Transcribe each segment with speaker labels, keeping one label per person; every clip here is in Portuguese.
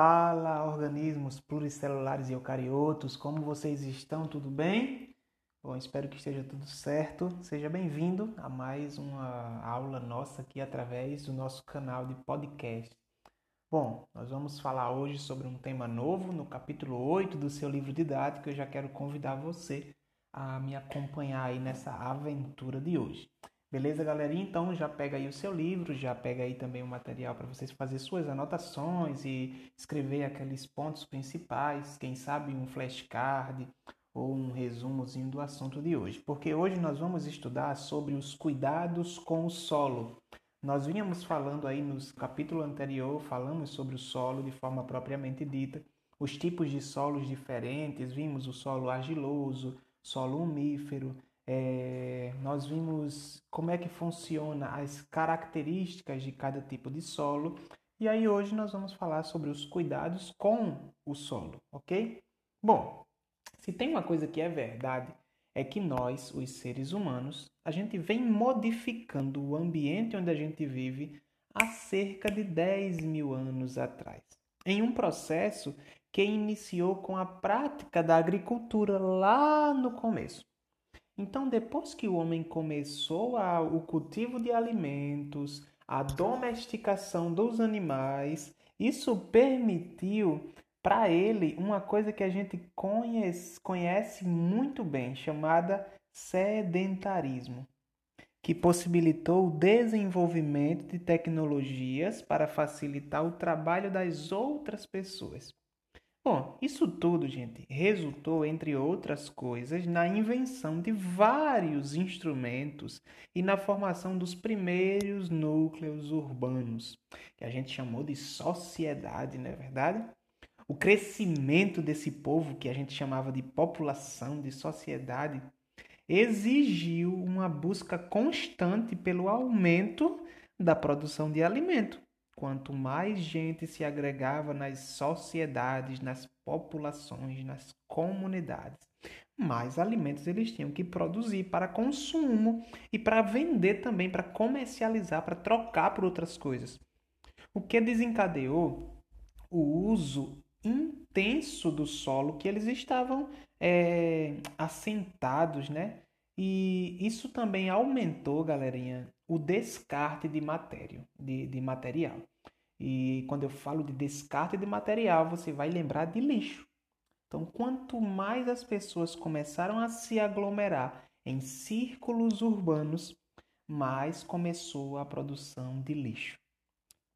Speaker 1: Fala, organismos pluricelulares e eucariotos, como vocês estão? Tudo bem? Bom, espero que esteja tudo certo. Seja bem-vindo a mais uma aula nossa aqui através do nosso canal de podcast. Bom, nós vamos falar hoje sobre um tema novo no capítulo 8 do seu livro didático. Eu já quero convidar você a me acompanhar aí nessa aventura de hoje. Beleza, galerinha? Então já pega aí o seu livro, já pega aí também o material para vocês fazer suas anotações e escrever aqueles pontos principais, quem sabe um flashcard ou um resumozinho do assunto de hoje. Porque hoje nós vamos estudar sobre os cuidados com o solo. Nós vínhamos falando aí no capítulo anterior, falamos sobre o solo de forma propriamente dita, os tipos de solos diferentes, vimos o solo argiloso, solo umífero, é, nós vimos como é que funciona as características de cada tipo de solo e aí hoje nós vamos falar sobre os cuidados com o solo, ok? Bom, se tem uma coisa que é verdade é que nós, os seres humanos, a gente vem modificando o ambiente onde a gente vive há cerca de 10 mil anos atrás, em um processo que iniciou com a prática da agricultura lá no começo. Então, depois que o homem começou a, o cultivo de alimentos, a domesticação dos animais, isso permitiu para ele uma coisa que a gente conhece, conhece muito bem, chamada sedentarismo, que possibilitou o desenvolvimento de tecnologias para facilitar o trabalho das outras pessoas. Bom, isso tudo, gente, resultou, entre outras coisas, na invenção de vários instrumentos e na formação dos primeiros núcleos urbanos, que a gente chamou de sociedade, não é verdade? O crescimento desse povo, que a gente chamava de população, de sociedade, exigiu uma busca constante pelo aumento da produção de alimento quanto mais gente se agregava nas sociedades, nas populações, nas comunidades, mais alimentos eles tinham que produzir para consumo e para vender também, para comercializar, para trocar por outras coisas. O que desencadeou o uso intenso do solo que eles estavam é, assentados, né? E isso também aumentou, galerinha, o descarte de matéria, de, de material. E quando eu falo de descarte de material, você vai lembrar de lixo. Então, quanto mais as pessoas começaram a se aglomerar em círculos urbanos, mais começou a produção de lixo.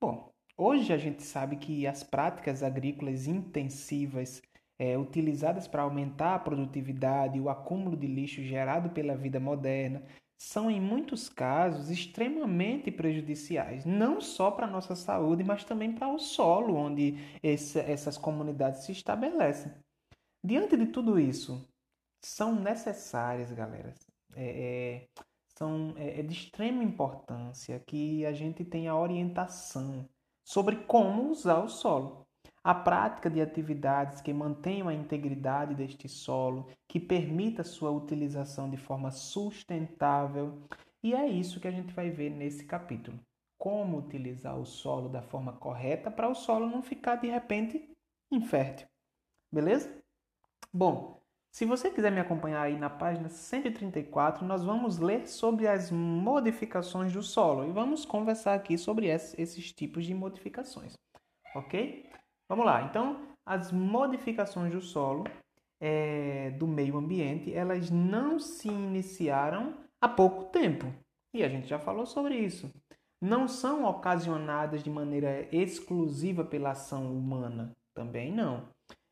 Speaker 1: Bom, hoje a gente sabe que as práticas agrícolas intensivas é, utilizadas para aumentar a produtividade e o acúmulo de lixo gerado pela vida moderna são, em muitos casos, extremamente prejudiciais, não só para a nossa saúde, mas também para o solo onde esse, essas comunidades se estabelecem. Diante de tudo isso, são necessárias, galera, é, é, são, é, é de extrema importância que a gente tenha orientação sobre como usar o solo a prática de atividades que mantenham a integridade deste solo, que permita sua utilização de forma sustentável. E é isso que a gente vai ver nesse capítulo. Como utilizar o solo da forma correta para o solo não ficar de repente infértil. Beleza? Bom, se você quiser me acompanhar aí na página 134, nós vamos ler sobre as modificações do solo e vamos conversar aqui sobre esses tipos de modificações. Ok? Vamos lá. Então, as modificações do solo é, do meio ambiente, elas não se iniciaram há pouco tempo. E a gente já falou sobre isso. Não são ocasionadas de maneira exclusiva pela ação humana. Também não.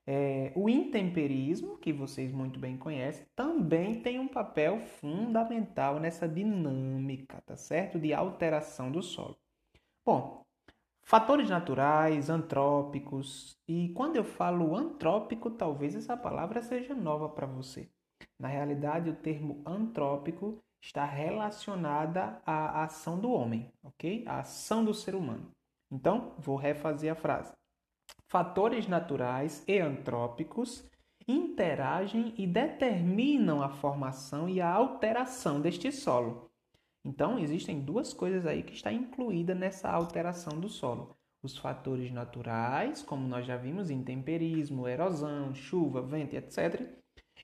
Speaker 1: É, o intemperismo, que vocês muito bem conhecem, também tem um papel fundamental nessa dinâmica, tá certo? De alteração do solo. Bom, Fatores naturais, antrópicos. E quando eu falo antrópico, talvez essa palavra seja nova para você. Na realidade, o termo antrópico está relacionada à ação do homem, ok? A ação do ser humano. Então, vou refazer a frase. Fatores naturais e antrópicos interagem e determinam a formação e a alteração deste solo, então, existem duas coisas aí que está incluída nessa alteração do solo: os fatores naturais, como nós já vimos, intemperismo, erosão, chuva, vento, etc.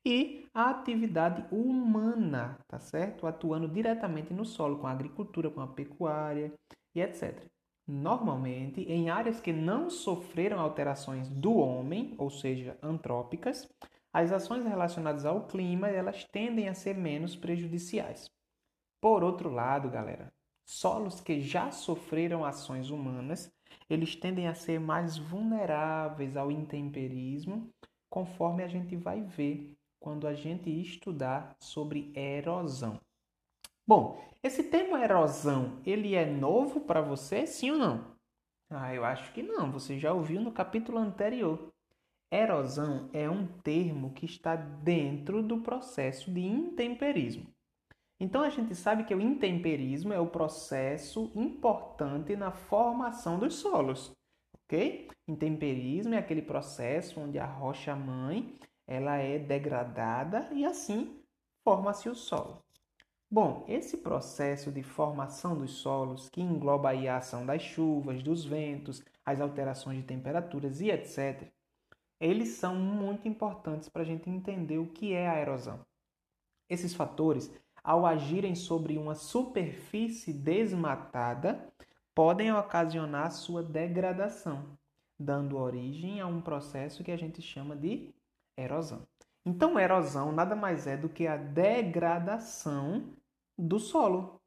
Speaker 1: E a atividade humana, tá certo? Atuando diretamente no solo, com a agricultura, com a pecuária e etc. Normalmente, em áreas que não sofreram alterações do homem, ou seja, antrópicas, as ações relacionadas ao clima elas tendem a ser menos prejudiciais. Por outro lado, galera, solos que já sofreram ações humanas, eles tendem a ser mais vulneráveis ao intemperismo, conforme a gente vai ver quando a gente estudar sobre erosão. Bom, esse termo erosão, ele é novo para você, sim ou não? Ah, eu acho que não, você já ouviu no capítulo anterior. Erosão é um termo que está dentro do processo de intemperismo. Então a gente sabe que o intemperismo é o processo importante na formação dos solos, ok? Intemperismo é aquele processo onde a rocha mãe ela é degradada e assim forma-se o solo. Bom, esse processo de formação dos solos, que engloba a ação das chuvas, dos ventos, as alterações de temperaturas e etc., eles são muito importantes para a gente entender o que é a erosão. Esses fatores ao agirem sobre uma superfície desmatada, podem ocasionar sua degradação, dando origem a um processo que a gente chama de erosão. Então, erosão nada mais é do que a degradação do solo.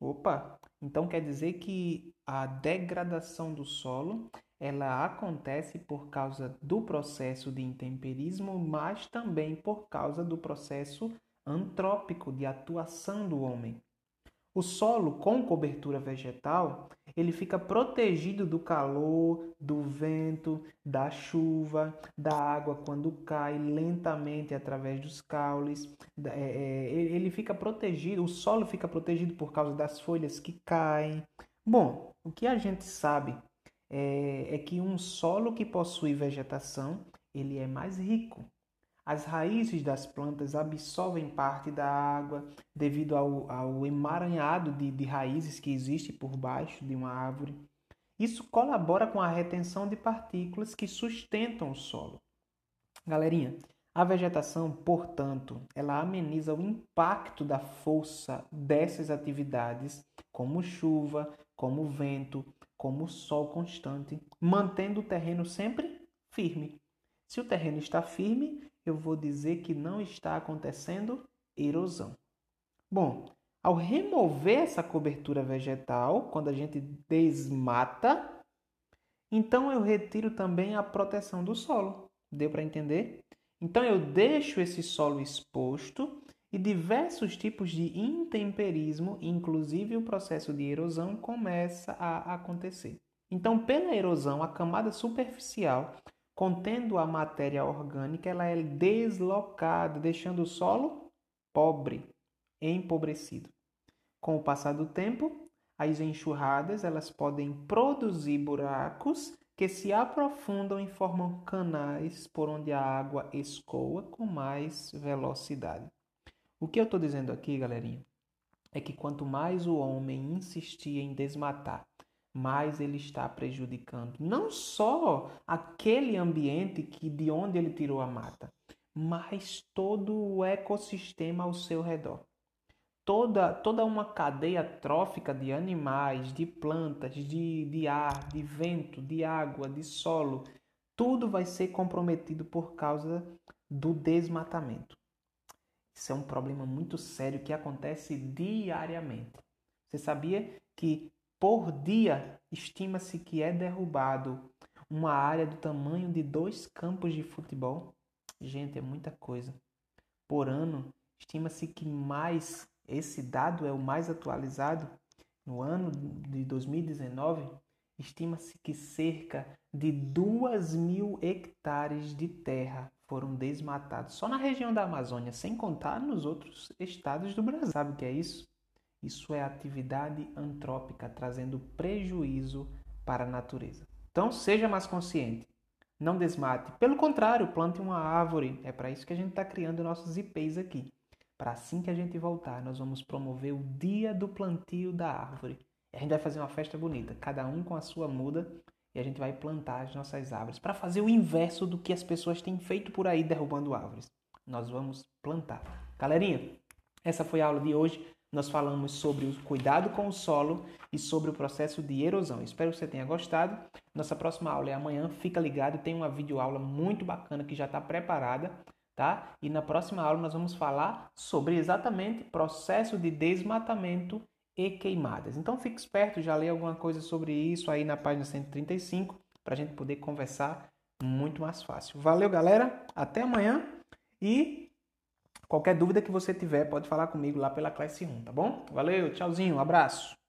Speaker 1: Opa! Então quer dizer que a degradação do solo ela acontece por causa do processo de intemperismo, mas também por causa do processo antrópico de atuação do homem. O solo com cobertura vegetal, ele fica protegido do calor, do vento, da chuva, da água quando cai lentamente através dos caules. É, é, ele fica protegido, o solo fica protegido por causa das folhas que caem. Bom, o que a gente sabe é, é que um solo que possui vegetação, ele é mais rico, as raízes das plantas absorvem parte da água devido ao, ao emaranhado de, de raízes que existe por baixo de uma árvore. Isso colabora com a retenção de partículas que sustentam o solo. Galerinha, a vegetação, portanto, ela ameniza o impacto da força dessas atividades, como chuva, como vento, como sol constante, mantendo o terreno sempre firme. Se o terreno está firme, eu vou dizer que não está acontecendo erosão. Bom, ao remover essa cobertura vegetal, quando a gente desmata, então eu retiro também a proteção do solo. Deu para entender? Então eu deixo esse solo exposto e diversos tipos de intemperismo, inclusive o processo de erosão, começa a acontecer. Então, pela erosão, a camada superficial contendo a matéria orgânica, ela é deslocada, deixando o solo pobre, empobrecido. Com o passar do tempo, as enxurradas elas podem produzir buracos que se aprofundam e formam canais por onde a água escoa com mais velocidade. O que eu estou dizendo aqui, galerinha, é que quanto mais o homem insistia em desmatar mais ele está prejudicando não só aquele ambiente que de onde ele tirou a mata, mas todo o ecossistema ao seu redor. Toda, toda uma cadeia trófica de animais, de plantas, de, de ar, de vento, de água, de solo, tudo vai ser comprometido por causa do desmatamento. Isso é um problema muito sério que acontece diariamente. Você sabia que por dia, estima-se que é derrubado uma área do tamanho de dois campos de futebol. Gente, é muita coisa. Por ano, estima-se que mais, esse dado é o mais atualizado, no ano de 2019, estima-se que cerca de 2 mil hectares de terra foram desmatados só na região da Amazônia, sem contar nos outros estados do Brasil. Sabe o que é isso? Isso é atividade antrópica trazendo prejuízo para a natureza. Então seja mais consciente. Não desmate. Pelo contrário, plante uma árvore. É para isso que a gente está criando nossos IPs aqui. Para assim que a gente voltar, nós vamos promover o dia do plantio da árvore. A gente vai fazer uma festa bonita, cada um com a sua muda e a gente vai plantar as nossas árvores para fazer o inverso do que as pessoas têm feito por aí derrubando árvores. Nós vamos plantar. Galerinha, essa foi a aula de hoje. Nós falamos sobre o cuidado com o solo e sobre o processo de erosão. Espero que você tenha gostado. Nossa próxima aula é amanhã. Fica ligado, tem uma videoaula muito bacana que já está preparada, tá? E na próxima aula nós vamos falar sobre exatamente processo de desmatamento e queimadas. Então fique esperto, já lê alguma coisa sobre isso aí na página 135 para a gente poder conversar muito mais fácil. Valeu, galera. Até amanhã e qualquer dúvida que você tiver pode falar comigo lá pela classe 1, tá bom? Valeu, tchauzinho, abraço.